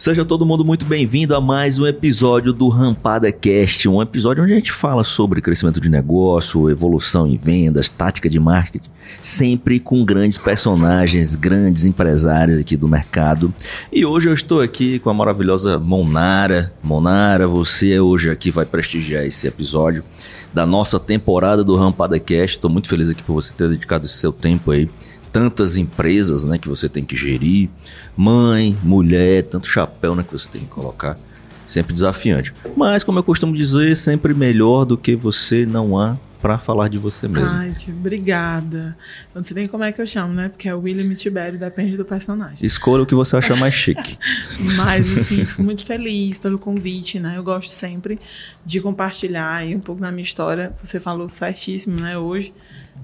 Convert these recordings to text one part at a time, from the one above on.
Seja todo mundo muito bem-vindo a mais um episódio do Rampada Cast, um episódio onde a gente fala sobre crescimento de negócio, evolução em vendas, tática de marketing, sempre com grandes personagens, grandes empresários aqui do mercado. E hoje eu estou aqui com a maravilhosa Monara. Monara, você hoje aqui vai prestigiar esse episódio da nossa temporada do Rampada Cast. Estou muito feliz aqui por você ter dedicado esse seu tempo aí tantas empresas né, que você tem que gerir, mãe, mulher, tanto chapéu né, que você tem que colocar. Sempre desafiante. Mas, como eu costumo dizer, sempre melhor do que você não há para falar de você mesmo. Ai, obrigada. Eu não sei nem como é que eu chamo, né? Porque é o William Tibério, depende do personagem. Escolha o que você achar mais chique. Mas, assim, fico muito feliz pelo convite, né? Eu gosto sempre de compartilhar aí um pouco da minha história. Você falou certíssimo, né? Hoje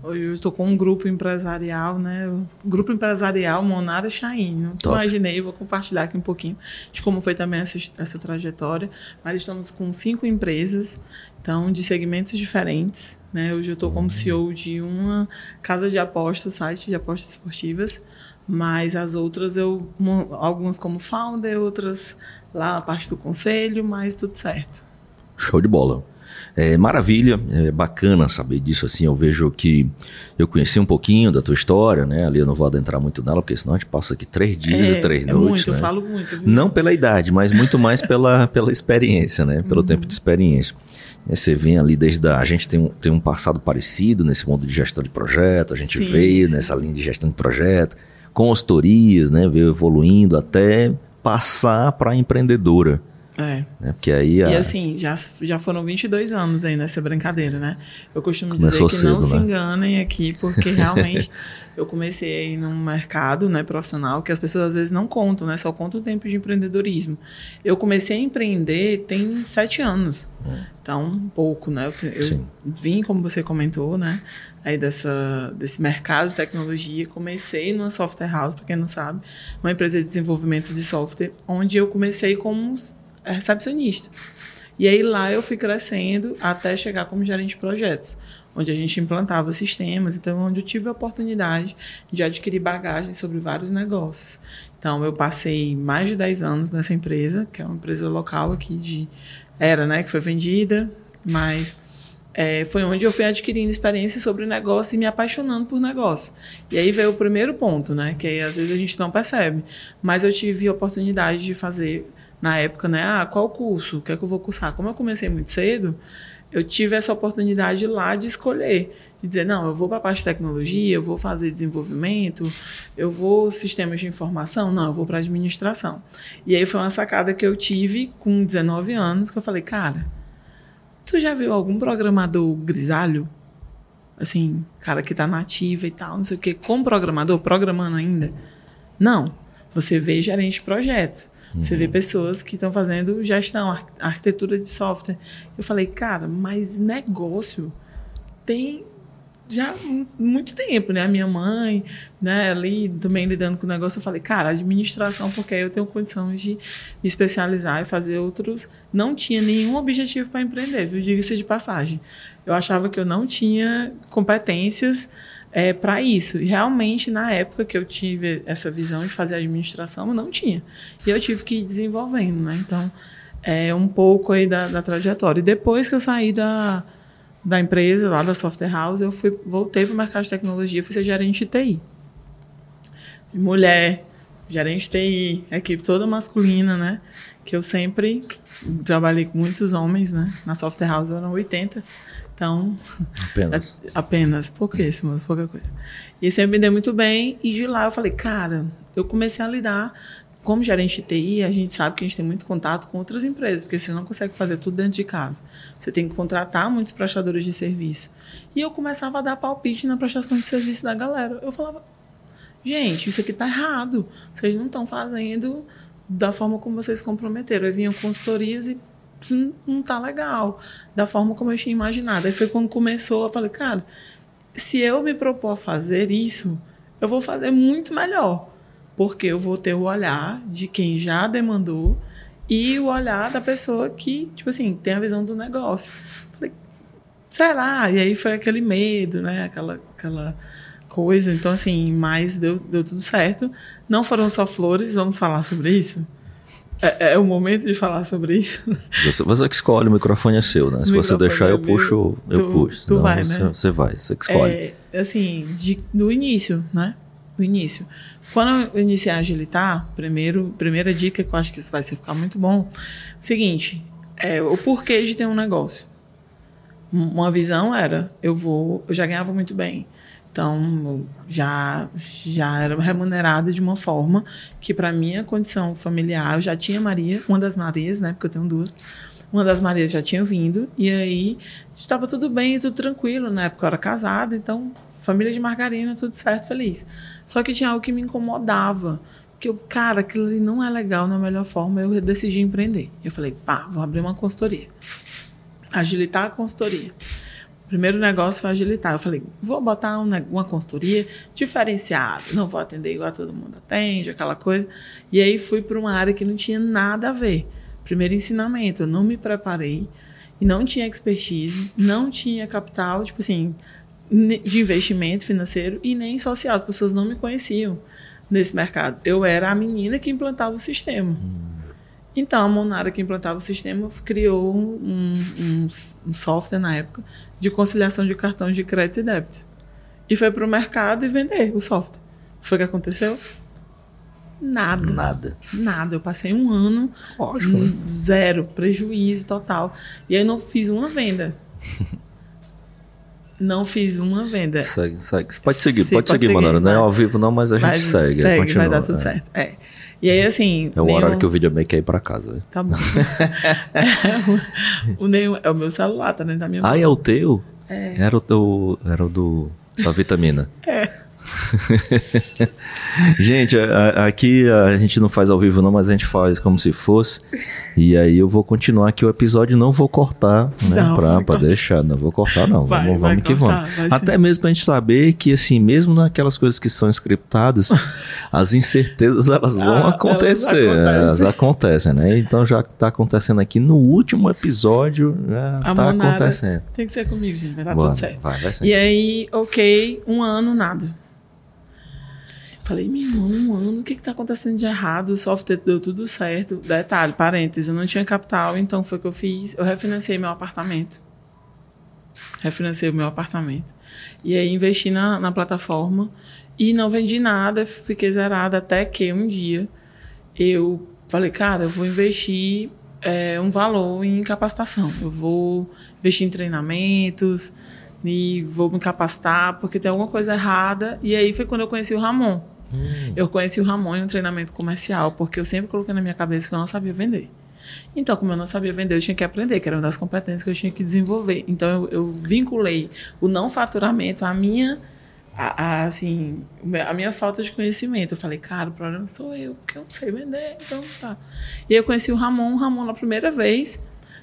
eu estou com um grupo empresarial, né? Grupo empresarial Monara Chain. Não imaginei, vou compartilhar aqui um pouquinho de como foi também essa, essa trajetória. Mas estamos com cinco empresas, então, de segmentos diferentes. Né? Hoje eu estou como CEO de uma casa de apostas, site de apostas esportivas. Mas as outras eu, algumas como founder, outras lá a parte do conselho, mas tudo certo. Show de bola. É maravilha, é bacana saber disso assim. Eu vejo que eu conheci um pouquinho da tua história, né? Ali eu não vou adentrar muito nela, porque senão a gente passa aqui três dias é, e três é noites. Muito, né? eu falo muito. Viu? Não pela idade, mas muito mais pela, pela experiência, né? Pelo uhum. tempo de experiência. Você vem ali desde a. A gente tem um, tem um passado parecido nesse mundo de gestão de projeto, a gente sim, veio sim. nessa linha de gestão de projeto, consultorias, né? Veio evoluindo até passar para a empreendedora. É. Né? Porque aí a... E assim, já, já foram 22 anos aí nessa brincadeira, né? Eu costumo Começou dizer que cedo, não né? se enganem aqui, porque realmente eu comecei aí num mercado né, profissional que as pessoas às vezes não contam, né? Só contam o tempo de empreendedorismo. Eu comecei a empreender tem sete anos. Hum. Então, um pouco, né? Eu, eu vim, como você comentou, né? Aí dessa, desse mercado de tecnologia, comecei numa software house, para quem não sabe, uma empresa de desenvolvimento de software, onde eu comecei como recepcionista. E aí lá eu fui crescendo até chegar como gerente de projetos, onde a gente implantava sistemas, então onde eu tive a oportunidade de adquirir bagagem sobre vários negócios. Então eu passei mais de 10 anos nessa empresa, que é uma empresa local aqui de era, né, que foi vendida, mas é, foi onde eu fui adquirindo experiência sobre negócio e me apaixonando por negócio. E aí veio o primeiro ponto, né, que aí, às vezes a gente não percebe, mas eu tive a oportunidade de fazer na época, né? Ah, qual curso? O que é que eu vou cursar? Como eu comecei muito cedo, eu tive essa oportunidade lá de escolher. De dizer, não, eu vou para a parte de tecnologia, eu vou fazer desenvolvimento, eu vou sistemas de informação, não, eu vou para administração. E aí foi uma sacada que eu tive com 19 anos, que eu falei, cara, tu já viu algum programador grisalho? Assim, cara que tá nativa e tal, não sei o quê, como programador, programando ainda? Não. Você vê gerente de projetos. Você vê pessoas que estão fazendo gestão, arquitetura de software. Eu falei, cara, mas negócio tem já muito tempo, né? A minha mãe, né, ali também lidando com o negócio, eu falei, cara, administração, porque aí eu tenho condições de me especializar e fazer outros. Não tinha nenhum objetivo para empreender, viu? Diga-se de passagem. Eu achava que eu não tinha competências é, para isso. E realmente, na época que eu tive essa visão de fazer administração, eu não tinha. E eu tive que ir desenvolvendo, né? Então, é um pouco aí da, da trajetória. E depois que eu saí da, da empresa, lá da Software House, eu fui, voltei para o mercado de tecnologia, fui ser gerente de TI. Mulher, gerente de TI, equipe toda masculina, né? Que eu sempre trabalhei com muitos homens, né? Na Software House eram 80. Então, apenas, apenas pouquíssimas, pouca coisa. E sempre me deu muito bem e de lá eu falei, cara, eu comecei a lidar como gerente de TI, a gente sabe que a gente tem muito contato com outras empresas, porque você não consegue fazer tudo dentro de casa. Você tem que contratar muitos prestadores de serviço. E eu começava a dar palpite na prestação de serviço da galera. Eu falava, gente, isso aqui está errado. Vocês não estão fazendo da forma como vocês comprometeram. Eu vinha consultorias e isso não tá legal, da forma como eu tinha imaginado. Aí foi quando começou, eu falei, cara, se eu me propor a fazer isso, eu vou fazer muito melhor, porque eu vou ter o olhar de quem já demandou e o olhar da pessoa que, tipo assim, tem a visão do negócio. Falei, será? E aí foi aquele medo, né? Aquela, aquela coisa. Então, assim, mas deu, deu tudo certo. Não foram só flores, vamos falar sobre isso? É, é, o momento de falar sobre isso. Você, você que escolhe, o microfone é seu, né? Se você deixar, eu é puxo, eu tu, puxo. Tu vai, você, né? Você vai, você que escolhe. É, assim, de, do início, né? Do início. Quando eu iniciei a agilitar, primeiro, primeira dica que eu acho que isso vai ficar muito bom, o seguinte, é o porquê de ter um negócio. Uma visão era, eu vou, eu já ganhava muito bem. Então, já, já era remunerada de uma forma que, para minha condição familiar, eu já tinha Maria, uma das Marias, né? Porque eu tenho duas. Uma das Marias já tinha vindo, e aí estava tudo bem, tudo tranquilo. Na época eu era casada, então, família de margarina, tudo certo, feliz. Só que tinha algo que me incomodava. Que eu, cara, aquilo ali não é legal, não é melhor forma. Eu decidi empreender. Eu falei, pá, vou abrir uma consultoria. Agilitar a consultoria. Primeiro negócio foi agilitar. Eu falei, vou botar uma, uma consultoria diferenciada, não vou atender igual todo mundo atende, aquela coisa. E aí fui para uma área que não tinha nada a ver. Primeiro ensinamento, eu não me preparei e não tinha expertise, não tinha capital, tipo assim, de investimento financeiro e nem social. As pessoas não me conheciam nesse mercado. Eu era a menina que implantava o sistema. Hum. Então, a Monara, que implantava o sistema, criou um, um, um software na época de conciliação de cartões de crédito e débito. E foi para o mercado e vender o software. Foi o que aconteceu? Nada. Nada. Nada. Eu passei um ano Ótimo, né? zero, prejuízo total. E aí não fiz uma venda. não fiz uma venda. Segue, segue. Pode seguir, pode, pode seguir, seguir Monara. Não é ao vivo não, mas a gente segue. Segue, continua, vai dar tudo é. certo. É. E aí, assim. É o horário que o vídeo é ir pra casa. Véio. Tá bom. é, o, nenhum... é o meu celular, tá dentro da minha Ah, é o teu? É. Era o, do, era o do, da vitamina. é. gente, a, aqui a gente não faz ao vivo não, mas a gente faz como se fosse. E aí eu vou continuar aqui o episódio, não vou cortar, né? Não, pra, pra deixar, não vou cortar não, vai, vamos, vamos que cortar, vamos. Até sim. mesmo pra gente saber que assim, mesmo naquelas coisas que são scriptadas, as incertezas elas vão ah, acontecer, elas acontecem. elas acontecem, né? Então já tá acontecendo aqui no último episódio, já a tá acontecendo. Tem que ser comigo, gente, vai dar Boa, tudo certo. Vai, vai e aí, ok, um ano, nada. Falei, meu irmão, um ano, o que está acontecendo de errado? O software deu tudo certo. Detalhe, parênteses, eu não tinha capital, então foi o que eu fiz. Eu refinanciei meu apartamento. Refinanciei o meu apartamento. E aí investi na, na plataforma e não vendi nada, fiquei zerada até que um dia eu falei, cara, eu vou investir é, um valor em capacitação. Eu vou investir em treinamentos e vou me capacitar porque tem alguma coisa errada. E aí foi quando eu conheci o Ramon. Hum. Eu conheci o Ramon em um treinamento comercial, porque eu sempre coloquei na minha cabeça que eu não sabia vender. Então, como eu não sabia vender, eu tinha que aprender, que era uma das competências que eu tinha que desenvolver. Então, eu, eu vinculei o não faturamento à minha, assim, a minha falta de conhecimento. Eu falei, cara, o problema sou eu, porque eu não sei vender, então tá. E eu conheci o Ramon, o Ramon na primeira vez,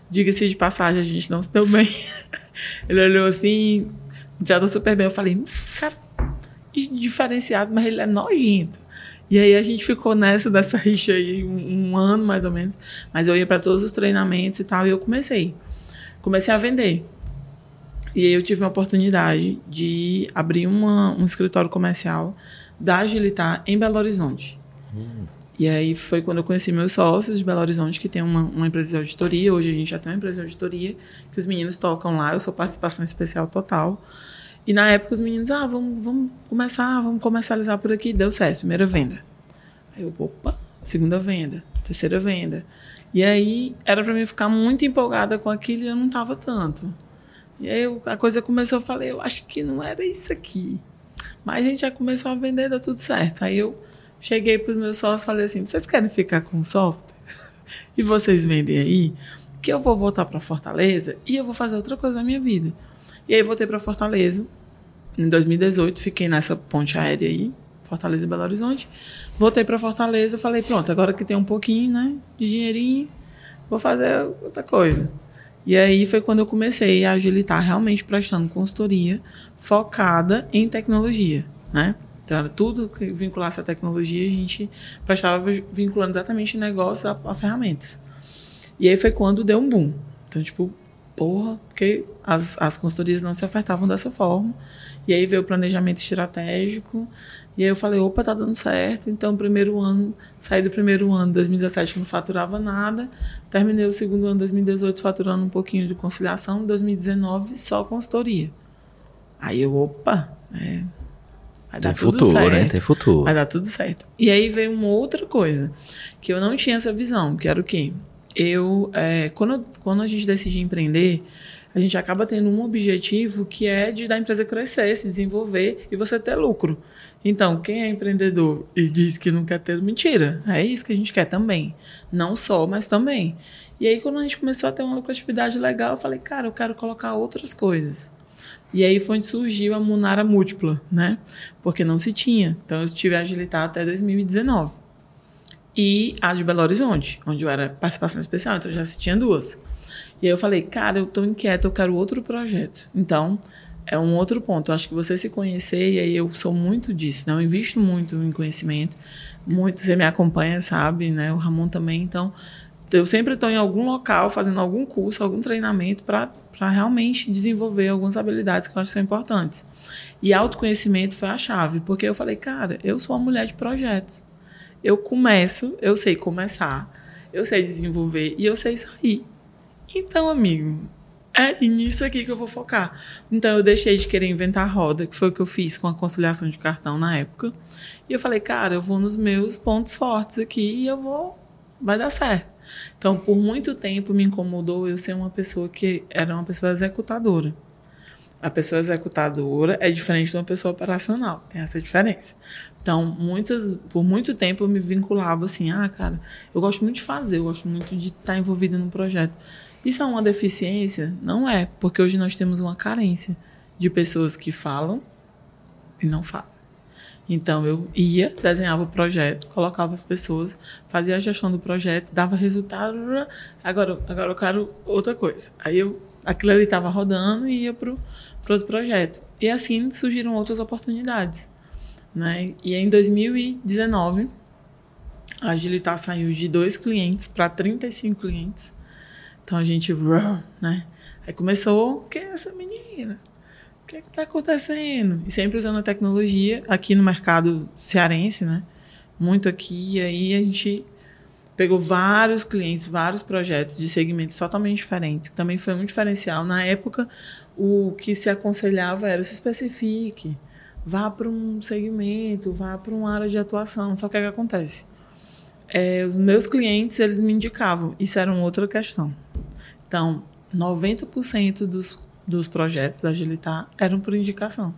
diga-se de passagem, a gente não se deu bem. Ele olhou assim, já tô super bem. Eu falei, cara, diferenciado, mas ele é nojento. E aí a gente ficou nessa, dessa rixa aí, um, um ano mais ou menos. Mas eu ia para todos os treinamentos e tal, e eu comecei. Comecei a vender. E aí eu tive uma oportunidade de abrir uma, um escritório comercial da Agilitar em Belo Horizonte. Hum. E aí foi quando eu conheci meus sócios de Belo Horizonte, que tem uma, uma empresa de auditoria. Hoje a gente já tem uma empresa de auditoria, que os meninos tocam lá. Eu sou participação especial total. E na época os meninos, ah, vamos, vamos começar, vamos comercializar por aqui. Deu certo, primeira venda. Aí eu, opa, segunda venda, terceira venda. E aí era para mim ficar muito empolgada com aquilo e eu não tava tanto. E aí a coisa começou, eu falei, eu acho que não era isso aqui. Mas a gente já começou a vender, deu tudo certo. Aí eu cheguei para os meus sócios e falei assim: vocês querem ficar com o software? e vocês vendem aí? Que eu vou voltar para Fortaleza e eu vou fazer outra coisa na minha vida. E aí voltei para Fortaleza. Em 2018, fiquei nessa ponte aérea aí, Fortaleza e Belo Horizonte. Voltei para Fortaleza, falei, pronto, agora que tem um pouquinho, né, de dinheirinho, vou fazer outra coisa. E aí foi quando eu comecei a agilitar realmente prestando consultoria focada em tecnologia, né? Então tudo que vinculasse a tecnologia, a gente prestava vinculando exatamente negócio a, a ferramentas. E aí foi quando deu um boom. Então, tipo, porra, porque as, as consultorias não se ofertavam dessa forma. E aí veio o planejamento estratégico. E aí eu falei, opa, tá dando certo. Então, primeiro ano, saí do primeiro ano, 2017, que não faturava nada. Terminei o segundo ano, 2018, faturando um pouquinho de conciliação. 2019, só consultoria. Aí eu, opa, é, vai dar Tem tudo futuro, certo. Né? Tem futuro. Vai dar tudo certo. E aí veio uma outra coisa, que eu não tinha essa visão, que era o quê? Eu, é, quando, quando a gente decide empreender, a gente acaba tendo um objetivo que é de da empresa crescer, se desenvolver e você ter lucro. Então, quem é empreendedor e diz que não quer ter, mentira. É isso que a gente quer também. Não só, mas também. E aí, quando a gente começou a ter uma lucratividade legal, eu falei, cara, eu quero colocar outras coisas. E aí foi onde surgiu a Munara Múltipla, né? Porque não se tinha. Então eu tive a Agilitar até 2019. E a de Belo Horizonte, onde eu era participação especial, então já se tinha duas. E aí eu falei, cara, eu tô inquieta, eu quero outro projeto. Então, é um outro ponto. Eu acho que você se conhecer, e aí eu sou muito disso, né? Eu invisto muito em conhecimento. Muito, você me acompanha, sabe, né? O Ramon também. Então, eu sempre estou em algum local fazendo algum curso, algum treinamento para realmente desenvolver algumas habilidades que eu acho que são importantes. E autoconhecimento foi a chave, porque eu falei, cara, eu sou uma mulher de projetos. Eu começo, eu sei começar, eu sei desenvolver e eu sei sair. Então, amigo, é nisso aqui que eu vou focar. Então, eu deixei de querer inventar roda, que foi o que eu fiz com a conciliação de cartão na época. E eu falei, cara, eu vou nos meus pontos fortes aqui e eu vou. Vai dar certo. Então, por muito tempo me incomodou eu ser uma pessoa que era uma pessoa executadora. A pessoa executadora é diferente de uma pessoa operacional, tem essa diferença. Então, muitas, por muito tempo eu me vinculava assim, ah, cara, eu gosto muito de fazer, eu gosto muito de estar envolvida no projeto. Isso é uma deficiência? Não é, porque hoje nós temos uma carência de pessoas que falam e não fazem. Então eu ia, desenhava o projeto, colocava as pessoas, fazia a gestão do projeto, dava resultado. Agora, agora eu quero outra coisa. Aí eu, aquilo ali estava rodando e ia para o outro projeto. E assim surgiram outras oportunidades. Né? E em 2019, a Agilitar saiu de dois clientes para 35 clientes. Então a gente, né? Aí começou, que é essa menina? que está acontecendo? E sempre usando a tecnologia aqui no mercado cearense, né? Muito aqui. E aí a gente pegou vários clientes, vários projetos de segmentos totalmente diferentes, que também foi um diferencial. Na época, o que se aconselhava era se especifique, vá para um segmento, vá para uma área de atuação. Só que o que acontece? É, os meus clientes, eles me indicavam. Isso era uma outra questão. Então, 90% dos dos projetos da Agilitar eram por indicação.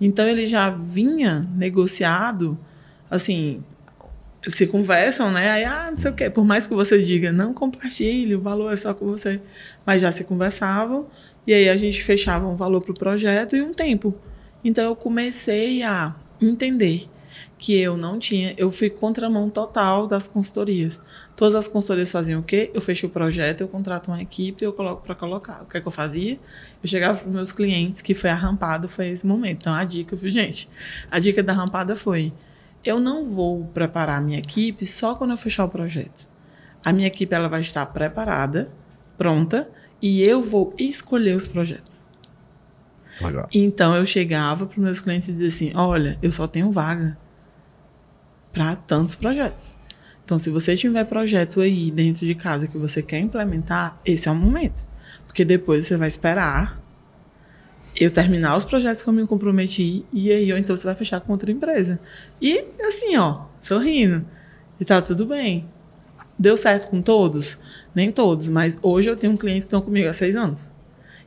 Então ele já vinha negociado, assim, se conversam, né? Aí, ah, não sei o quê. Por mais que você diga, não compartilhe, o valor é só com você. Mas já se conversavam, e aí a gente fechava um valor para o projeto e um tempo. Então eu comecei a entender que eu não tinha, eu fui contramão total das consultorias. Todas as consultorias faziam o quê? Eu fecho o projeto, eu contrato uma equipe eu coloco para colocar. O que é que eu fazia? Eu chegava para meus clientes, que foi a rampada, foi esse momento. Então a dica, viu, gente? A dica da rampada foi: eu não vou preparar a minha equipe só quando eu fechar o projeto. A minha equipe ela vai estar preparada, pronta, e eu vou escolher os projetos. Legal. Então eu chegava para os meus clientes e dizia assim: olha, eu só tenho vaga para tantos projetos. Então, se você tiver projeto aí dentro de casa que você quer implementar, esse é o momento. Porque depois você vai esperar eu terminar os projetos que eu me comprometi e aí ou então você vai fechar com outra empresa. E assim, ó, sorrindo. E tá tudo bem. Deu certo com todos? Nem todos, mas hoje eu tenho clientes que estão comigo há seis anos.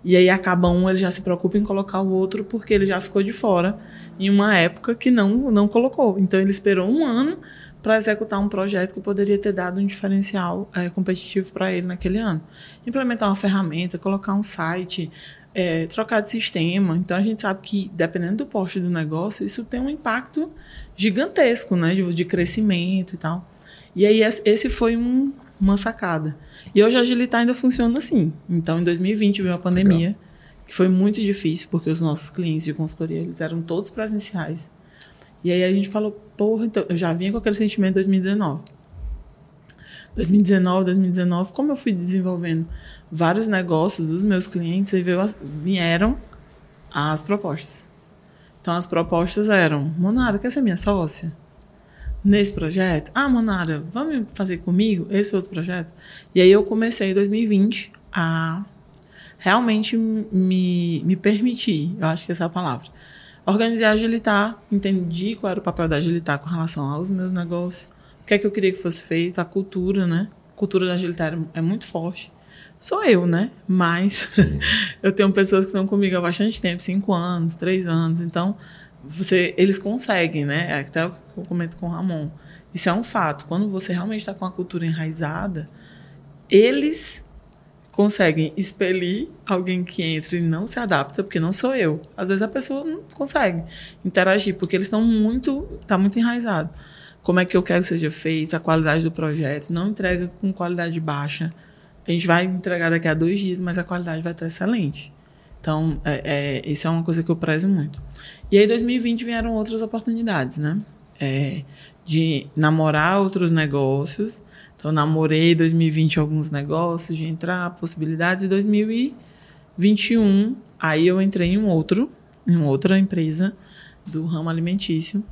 E aí acaba um, ele já se preocupa em colocar o outro porque ele já ficou de fora em uma época que não, não colocou. Então ele esperou um ano para executar um projeto que poderia ter dado um diferencial é, competitivo para ele naquele ano. Implementar uma ferramenta, colocar um site, é, trocar de sistema. Então a gente sabe que, dependendo do poste do negócio, isso tem um impacto gigantesco né, de, de crescimento e tal. E aí esse foi um, uma sacada. E hoje a Agilitar ainda funciona assim. Então em 2020 veio a pandemia. Legal que foi muito difícil, porque os nossos clientes de consultoria, eles eram todos presenciais. E aí a gente falou, porra, então, eu já vinha com aquele sentimento em 2019. 2019, 2019, como eu fui desenvolvendo vários negócios dos meus clientes, aí veio vieram as propostas. Então as propostas eram: Monara, quer ser minha sócia? Nesse projeto? Ah, Monara, vamos fazer comigo esse outro projeto? E aí eu comecei em 2020 a realmente me, me permitir, eu acho que essa é a palavra, organizar Agilitar, entendi qual era o papel da Agilitar com relação aos meus negócios, o que é que eu queria que fosse feito, a cultura, né? A cultura da Agilitar é muito forte. Sou eu, né? Mas eu tenho pessoas que estão comigo há bastante tempo, cinco anos, três anos. Então, você, eles conseguem, né? Até eu comento com o Ramon. Isso é um fato. Quando você realmente está com a cultura enraizada, eles conseguem expelir alguém que entra e não se adapta, porque não sou eu. Às vezes a pessoa não consegue interagir, porque eles estão muito, tá muito enraizado. Como é que eu quero que seja feito, a qualidade do projeto, não entrega com qualidade baixa. A gente vai entregar daqui a dois dias, mas a qualidade vai estar excelente. Então, é, é, isso é uma coisa que eu prezo muito. E aí, em 2020, vieram outras oportunidades, né? É, de namorar outros negócios então, namorei em 2020 alguns negócios de entrar, possibilidades. Em 2021, aí eu entrei em um outro, em outra empresa do ramo alimentício.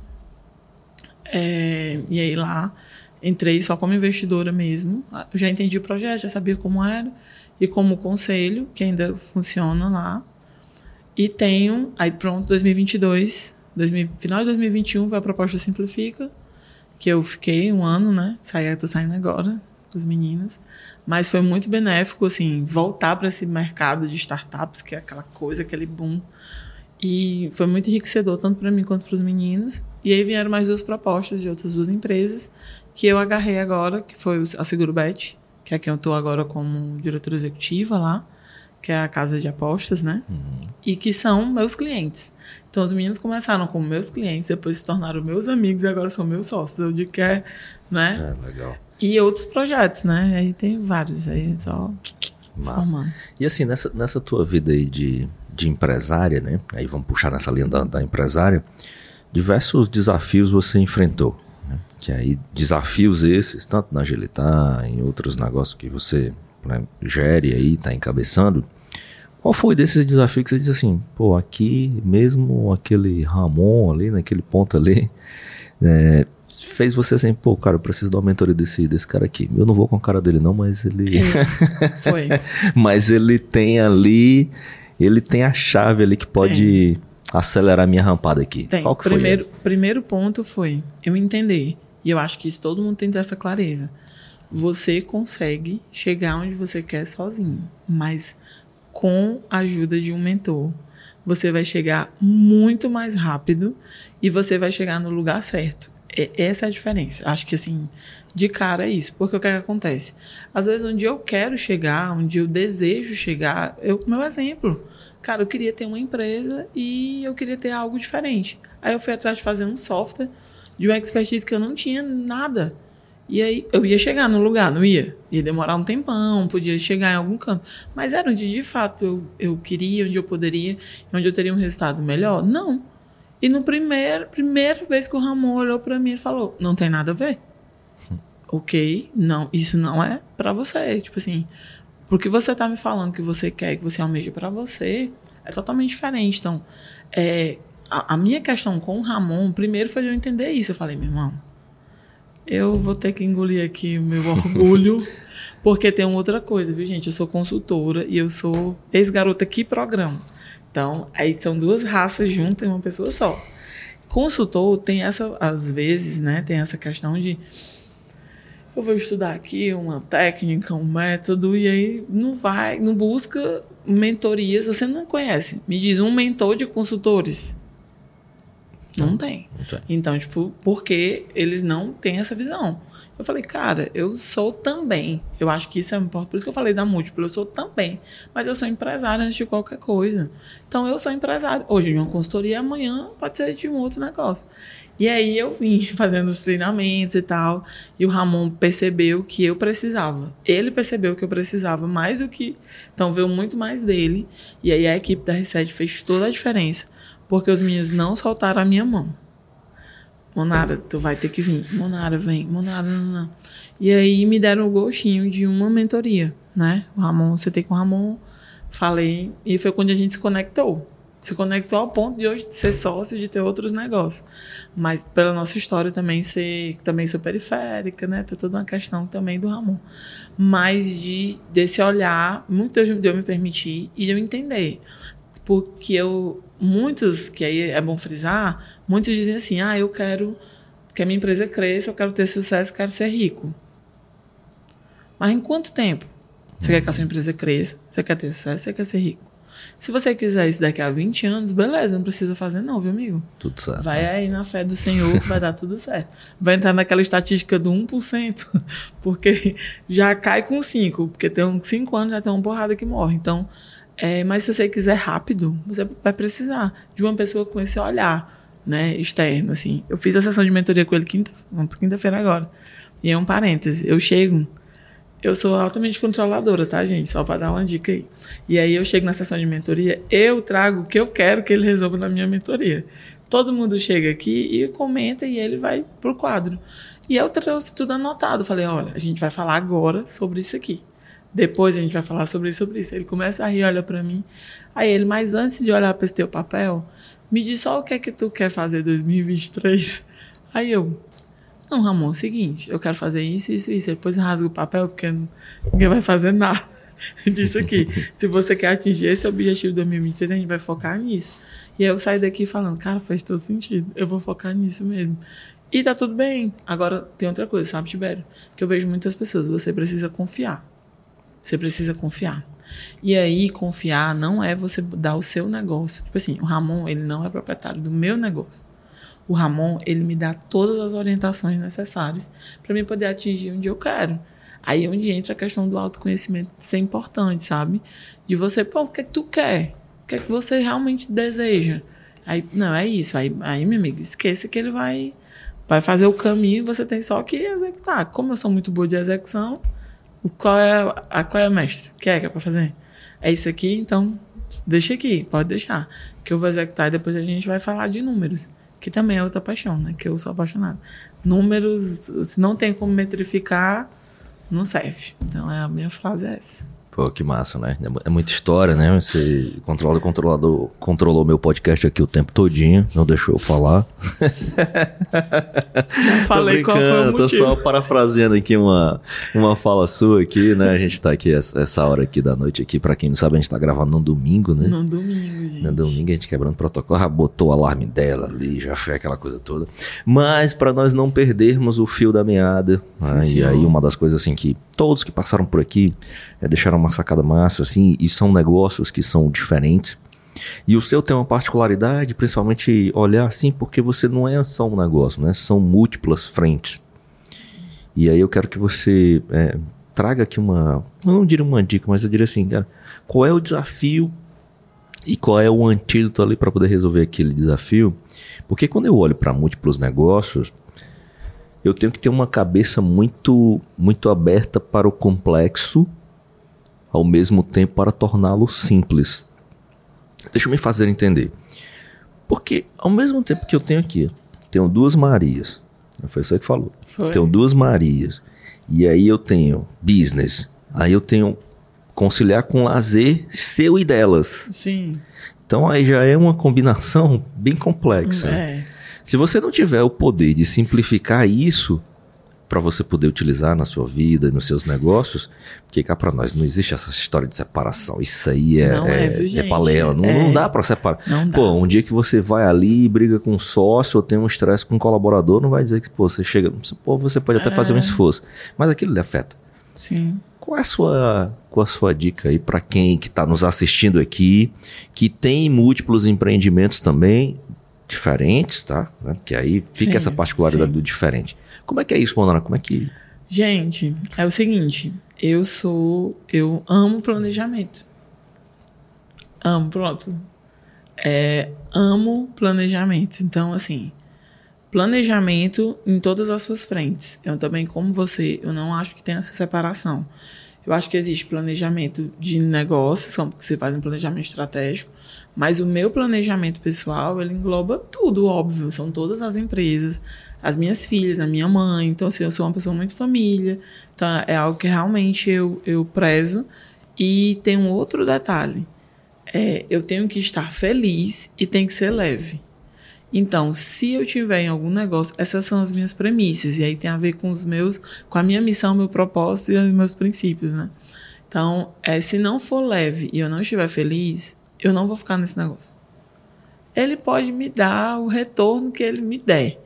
É, e aí lá entrei só como investidora mesmo. Eu já entendi o projeto, já sabia como era. E como conselho, que ainda funciona lá. E tenho, aí pronto, 2022, 2000, final de 2021 vai a proposta Simplifica que eu fiquei um ano, né? Saí, tô saindo agora com as meninas. Mas foi muito benéfico, assim, voltar para esse mercado de startups, que é aquela coisa, aquele boom. E foi muito enriquecedor, tanto para mim quanto para os meninos. E aí vieram mais duas propostas de outras duas empresas, que eu agarrei agora, que foi a Segurobet, que é quem eu estou agora como diretora executiva lá, que é a casa de apostas, né? Uhum. E que são meus clientes. Então, os meninos começaram como meus clientes, depois se tornaram meus amigos e agora são meus sócios. Eu digo que é, né? É, legal. E outros projetos, né? Aí tem vários, aí só Massa. Formando. E assim, nessa, nessa tua vida aí de, de empresária, né? Aí vamos puxar nessa linha da, da empresária. Diversos desafios você enfrentou. Né? Que aí, desafios esses, tanto na Agilitar, em outros negócios que você né, gere aí, está encabeçando. Qual foi desses desafios que você disse assim, pô, aqui mesmo aquele Ramon ali, naquele ponto ali, é, fez você assim, pô, cara, eu preciso dar uma mentoria desse, desse cara aqui. Eu não vou com a cara dele não, mas ele... É, foi. mas ele tem ali, ele tem a chave ali que pode acelerar a minha rampada aqui. Tem. Qual que primeiro, foi? Primeiro ponto foi eu entender, e eu acho que isso todo mundo tem que ter essa clareza. Você consegue chegar onde você quer sozinho, mas com a ajuda de um mentor, você vai chegar muito mais rápido e você vai chegar no lugar certo. É, essa é a diferença. Acho que assim, de cara é isso. Porque o que, é que acontece? Às vezes, onde eu quero chegar, onde eu desejo chegar, eu, meu exemplo, cara, eu queria ter uma empresa e eu queria ter algo diferente. Aí eu fui atrás de fazer um software de uma expertise que eu não tinha nada. E aí eu ia chegar no lugar, não ia? Ia demorar um tempão, podia chegar em algum canto. Mas era onde de fato eu, eu queria, onde eu poderia, onde eu teria um resultado melhor? Não. E no primeiro, primeira vez que o Ramon olhou para mim e falou: "Não tem nada a ver". OK, não, isso não é para você, tipo assim, porque você tá me falando que você quer, que você almeja para você, é totalmente diferente. Então, é, a, a minha questão com o Ramon, primeiro foi eu entender isso. Eu falei, meu irmão, eu vou ter que engolir aqui o meu orgulho, porque tem uma outra coisa, viu, gente? Eu sou consultora e eu sou ex-garota que programa. Então, aí são duas raças juntas em uma pessoa só. Consultor tem essa, às vezes, né, tem essa questão de eu vou estudar aqui uma técnica, um método, e aí não vai, não busca mentorias, você não conhece. Me diz um mentor de consultores. Não tem. não tem. Então, tipo, porque eles não têm essa visão. Eu falei, cara, eu sou também. Eu acho que isso é importante. Por isso que eu falei da múltipla. Eu sou também. Mas eu sou empresário antes de qualquer coisa. Então, eu sou empresário. Hoje de uma consultoria, amanhã pode ser de um outro negócio. E aí eu vim fazendo os treinamentos e tal. E o Ramon percebeu que eu precisava. Ele percebeu que eu precisava mais do que. Então, veio muito mais dele. E aí a equipe da Reset fez toda a diferença porque os meninos não soltaram a minha mão. Monara, tu vai ter que vir. Monara, vem. Monara, não, não. E aí me deram o gostinho de uma mentoria, né? O Ramon, você tem com o Ramon, falei. E foi quando a gente se conectou. Se conectou ao ponto de hoje ser sócio, de ter outros negócios. Mas pela nossa história também ser, também sou periférica, né? Tem toda uma questão também do Ramon. Mas de, desse olhar, muito Deus me permitir e de eu entender. Porque eu, muitos, que aí é bom frisar, muitos dizem assim, ah, eu quero que a minha empresa cresça, eu quero ter sucesso, eu quero ser rico. Mas em quanto tempo? Você quer que a sua empresa cresça, você quer ter sucesso, você quer ser rico. Se você quiser isso daqui a 20 anos, beleza, não precisa fazer não, viu, amigo? Tudo certo. Vai né? aí na fé do Senhor que vai dar tudo certo. Vai entrar naquela estatística do 1%, porque já cai com 5, porque tem uns 5 anos já tem uma porrada que morre. Então, é, mas se você quiser rápido, você vai precisar de uma pessoa com esse olhar, né, externo, assim. Eu fiz a sessão de mentoria com ele quinta, quinta-feira agora. E é um parêntese, eu chego, eu sou altamente controladora, tá, gente? Só para dar uma dica aí. E aí eu chego na sessão de mentoria, eu trago o que eu quero que ele resolva na minha mentoria. Todo mundo chega aqui e comenta e ele vai pro quadro. E eu trouxe tudo anotado. Falei, olha, a gente vai falar agora sobre isso aqui. Depois a gente vai falar sobre isso, sobre isso. Ele começa a rir, olha para mim. Aí ele, mas antes de olhar para esse teu papel, me diz só o que é que tu quer fazer em 2023. Aí eu, não, Ramon, é o seguinte, eu quero fazer isso, isso, isso. Depois rasga o papel, porque ninguém vai fazer nada disso aqui. Se você quer atingir esse objetivo de 2023, a gente vai focar nisso. E aí eu saio daqui falando, cara, faz todo sentido. Eu vou focar nisso mesmo. E tá tudo bem. Agora, tem outra coisa, sabe, Tibério? Que eu vejo muitas pessoas, você precisa confiar. Você precisa confiar. E aí, confiar não é você dar o seu negócio. Tipo assim, o Ramon, ele não é proprietário do meu negócio. O Ramon, ele me dá todas as orientações necessárias para mim poder atingir onde eu quero. Aí é onde entra a questão do autoconhecimento ser importante, sabe? De você, pô, o que é que tu quer? O que é que você realmente deseja? Aí, não, é isso. Aí, aí meu amigo, esqueça que ele vai, vai fazer o caminho, você tem só que executar. Como eu sou muito boa de execução, qual é a, qual é a mestre? O que é que é pra fazer? É isso aqui, então deixa aqui, pode deixar. Que eu vou executar e depois a gente vai falar de números. Que também é outra paixão, né? Que eu sou apaixonado. Números, se não tem como metrificar, não serve. Então é a minha frase é essa. Pô, que massa, né? É muita história, né? Você controla, controlador, controlou meu podcast aqui o tempo todinho, não deixou eu falar. Não falei qual foi o motivo. Tô só parafraseando aqui uma, uma fala sua aqui, né? A gente tá aqui essa, essa hora aqui da noite aqui, pra quem não sabe, a gente tá gravando no domingo, né? No domingo, gente. No domingo a gente quebrando protocolo, já botou o alarme dela ali, já foi aquela coisa toda. Mas para nós não perdermos o fio da meada, Sim, né? e aí uma das coisas assim que todos que passaram por aqui é, deixaram uma sacada massa, assim, e são negócios que são diferentes. E o seu tem uma particularidade, principalmente olhar assim, porque você não é só um negócio, né? São múltiplas frentes. E aí eu quero que você é, traga aqui uma, eu não diria uma dica, mas eu diria assim, cara, qual é o desafio e qual é o antídoto ali para poder resolver aquele desafio? Porque quando eu olho para múltiplos negócios, eu tenho que ter uma cabeça muito, muito aberta para o complexo, ao mesmo tempo para torná-lo simples. Deixa eu me fazer entender. Porque ao mesmo tempo que eu tenho aqui, tenho duas Marias. Foi você que falou. Foi. Tenho duas Marias. E aí eu tenho business. Aí eu tenho conciliar com lazer seu e delas. Sim. Então aí já é uma combinação bem complexa. É. Se você não tiver o poder de simplificar isso para você poder utilizar na sua vida e nos seus negócios, porque cá para nós não existe essa história de separação. Isso aí é, não é, é, viu, é palela. Não, é. não dá para separar. Não dá. Pô, um dia que você vai ali, briga com um sócio ou tem um estresse com um colaborador, não vai dizer que pô, você chega. Pô, você pode até fazer um é. esforço, mas aquilo lhe afeta. Sim. Qual é a sua, qual a sua dica aí para quem que está nos assistindo aqui, que tem múltiplos empreendimentos também, diferentes, tá? Né? Que aí fica sim, essa particularidade sim. do diferente. Como é que é isso, Monana? Como é que. Gente, é o seguinte, eu sou. Eu amo planejamento. Amo, pronto. É, amo planejamento. Então, assim, planejamento em todas as suas frentes. Eu também, como você, eu não acho que tem essa separação. Eu acho que existe planejamento de negócios, porque você faz um planejamento estratégico, mas o meu planejamento pessoal, ele engloba tudo, óbvio. São todas as empresas, as minhas filhas, a minha mãe. Então, assim, eu sou uma pessoa muito família. Então, é algo que realmente eu, eu prezo. E tem um outro detalhe. É, eu tenho que estar feliz e tem que ser leve. Então, se eu tiver em algum negócio, essas são as minhas premissas. E aí tem a ver com os meus, com a minha missão, meu propósito e os meus princípios, né? Então, é, se não for leve e eu não estiver feliz, eu não vou ficar nesse negócio. Ele pode me dar o retorno que ele me der,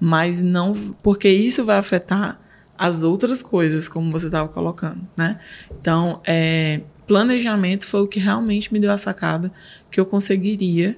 mas não, porque isso vai afetar as outras coisas, como você estava colocando, né? Então, é, planejamento foi o que realmente me deu a sacada que eu conseguiria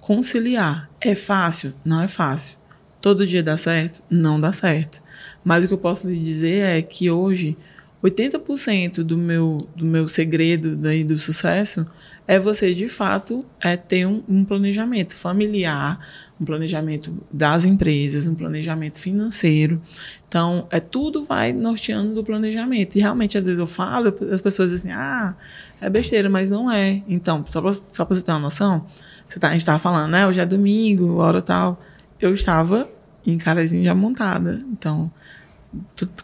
conciliar. É fácil? Não é fácil. Todo dia dá certo? Não dá certo. Mas o que eu posso lhe dizer é que hoje 80% do meu, do meu segredo daí do sucesso é você de fato é ter um, um, planejamento familiar, um planejamento das empresas, um planejamento financeiro. Então, é tudo vai norteando do planejamento. E realmente, às vezes eu falo, as pessoas dizem, ah, é besteira, mas não é. Então, só para você ter uma noção, tá, a gente estava falando, né? Hoje é domingo, hora tal. Eu estava em Carazinho já montada. Então,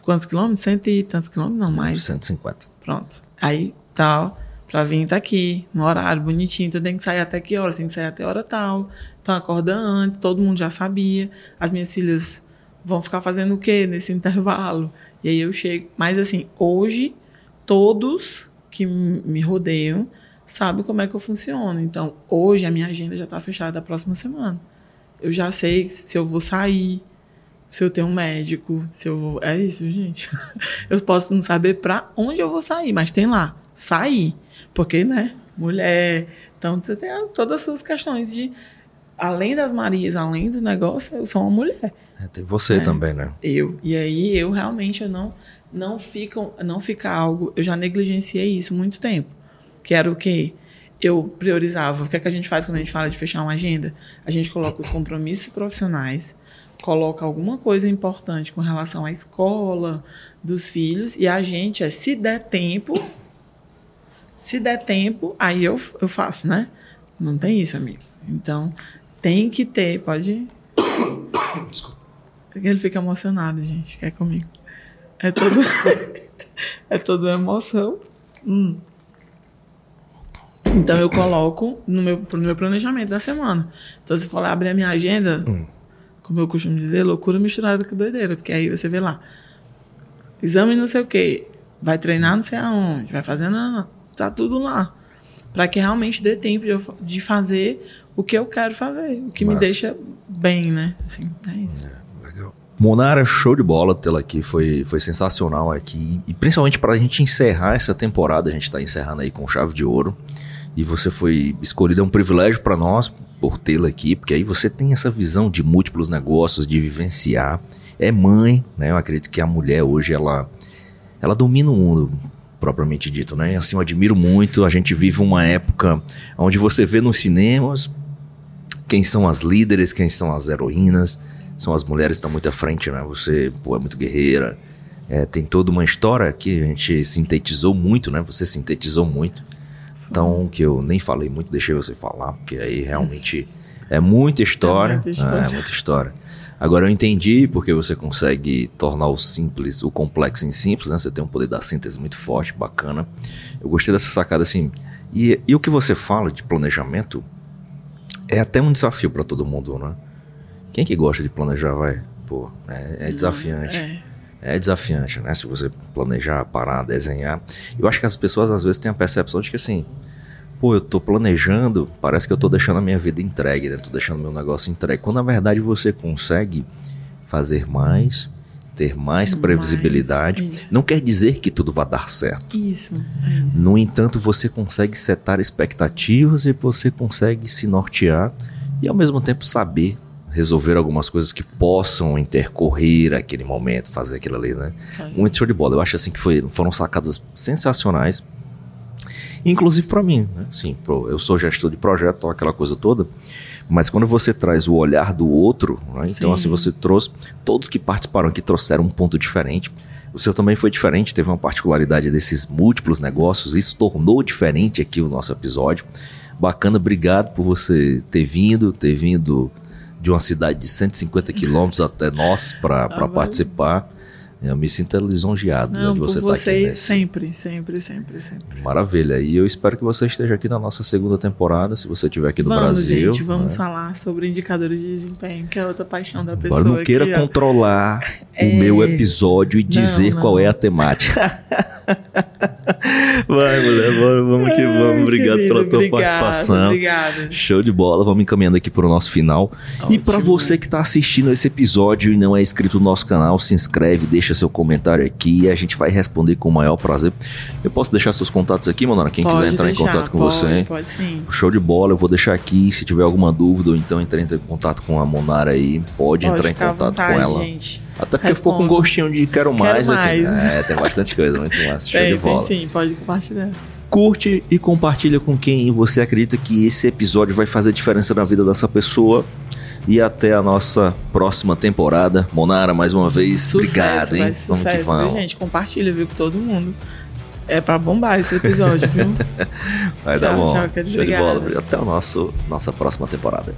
quantos quilômetros? Cento e tantos quilômetros? Não, mais. 150. Pronto. Aí, tal, pra vir tá aqui, no horário bonitinho. Então, tem que sair até que hora? Tem que sair até hora tal. Então, acorda antes, todo mundo já sabia. As minhas filhas vão ficar fazendo o quê nesse intervalo? E aí eu chego. Mas, assim, hoje, todos que me rodeiam sabem como é que eu funciono. Então, hoje, a minha agenda já está fechada da próxima semana. Eu já sei se eu vou sair, se eu tenho um médico, se eu vou. É isso, gente. Eu posso não saber para onde eu vou sair, mas tem lá, sair. Porque, né? Mulher. Então, você tem todas as suas questões de. Além das Marias, além do negócio, eu sou uma mulher. É, tem você é, também, né? Eu. E aí, eu realmente eu não. Não fica, não fica algo. Eu já negligenciei isso muito tempo. Que era o quê? Eu priorizava. O que, é que a gente faz quando a gente fala de fechar uma agenda? A gente coloca os compromissos profissionais coloca alguma coisa importante com relação à escola dos filhos e a gente é se der tempo, se der tempo, aí eu, eu faço, né? Não tem isso, amigo. Então, tem que ter, pode. Desculpa. Ele fica emocionado, gente, quer comigo. É todo. é toda emoção. Hum. Então eu coloco no meu, no meu planejamento da semana. Então, se for lá abrir a minha agenda, hum como eu costumo dizer, loucura misturada com doideira, porque aí você vê lá, exame não sei o quê, vai treinar não sei aonde, vai fazendo, tá tudo lá. Para que realmente dê tempo de, de, fazer o que eu quero fazer, o que Massa. me deixa bem, né? Assim, é isso. É, legal. Monara, show de bola tê-la aqui, foi, foi sensacional aqui. E principalmente para a gente encerrar essa temporada, a gente está encerrando aí com chave de ouro. E você foi escolhida, é um privilégio para nós, por tê-la aqui, porque aí você tem essa visão de múltiplos negócios, de vivenciar. É mãe, né? Eu acredito que a mulher hoje ela ela domina o mundo propriamente dito, né? Assim, eu admiro muito. A gente vive uma época onde você vê nos cinemas quem são as líderes, quem são as heroínas, são as mulheres que estão muito à frente, né? Você pô, é muito guerreira. É, tem toda uma história que a gente sintetizou muito, né? Você sintetizou muito. Então, que eu nem falei muito, deixei você falar, porque aí realmente é muita história. É muita história. É, muita história. Agora eu entendi porque você consegue tornar o simples, o complexo em simples, né? Você tem um poder da síntese muito forte, bacana. Eu gostei dessa sacada assim. E, e o que você fala de planejamento é até um desafio para todo mundo, né? Quem que gosta de planejar, vai? Pô, é, é desafiante. É é desafiante, né? Se você planejar, parar, desenhar. Eu acho que as pessoas às vezes têm a percepção de que assim, pô, eu tô planejando, parece que eu tô deixando a minha vida entregue, né? Tô deixando meu negócio entregue. Quando na verdade você consegue fazer mais, ter mais previsibilidade, mais, não quer dizer que tudo vai dar certo. Isso, é isso. No entanto, você consegue setar expectativas e você consegue se nortear e ao mesmo tempo saber resolver algumas coisas que possam intercorrer aquele momento, fazer aquilo ali, né? Muito show de bola. Eu acho assim que foi, foram sacadas sensacionais. Inclusive para mim, né? Sim, eu sou gestor de projeto, aquela coisa toda. Mas quando você traz o olhar do outro, né? então assim você trouxe todos que participaram aqui trouxeram um ponto diferente. O seu também foi diferente, teve uma particularidade desses múltiplos negócios, isso tornou diferente aqui o nosso episódio. Bacana, obrigado por você ter vindo, ter vindo de uma cidade de 150 quilômetros até nós para ah, participar. Eu me sinto lisonjeado Não, de você estar tá aqui. Nesse... Sempre, sempre, sempre, sempre. Maravilha. E eu espero que você esteja aqui na nossa segunda temporada, se você estiver aqui no vamos, Brasil. Gente, vamos né? falar sobre indicadores de desempenho, que é outra paixão da pessoa. Agora não queira aqui, controlar é... o meu episódio e dizer não, qual é a temática. Vai, mulher, vamos que vamos. Obrigado querido, pela tua obrigado, participação. Obrigada. Show de bola. Vamos encaminhando aqui para o nosso final. Ótimo. E para você que está assistindo esse episódio e não é inscrito no nosso canal, se inscreve, deixa seu comentário aqui e a gente vai responder com o maior prazer. Eu posso deixar seus contatos aqui, Monara? Quem pode quiser entrar deixar, em contato com pode, você. Pode sim. Show de bola. Eu vou deixar aqui. Se tiver alguma dúvida ou então entrar em contato com a Monara aí, pode, pode entrar em contato vontade, com ela. Gente. Até porque Responde. ficou com gostinho de quero mais, quero mais. aqui. É, tem bastante coisa, muito massa. Show tem, de bola. Tem sim, pode compartilhar. Curte e compartilha com quem você acredita que esse episódio vai fazer diferença na vida dessa pessoa. E até a nossa próxima temporada. Monara, mais uma vez, sucesso, obrigado, hein? Sucesso, vamos que vamos. Viu, gente? Compartilha, viu, com todo mundo. É pra bombar esse episódio, viu? vai tchau, dar bom. Tchau, Show de bola. Até a nosso, nossa próxima temporada.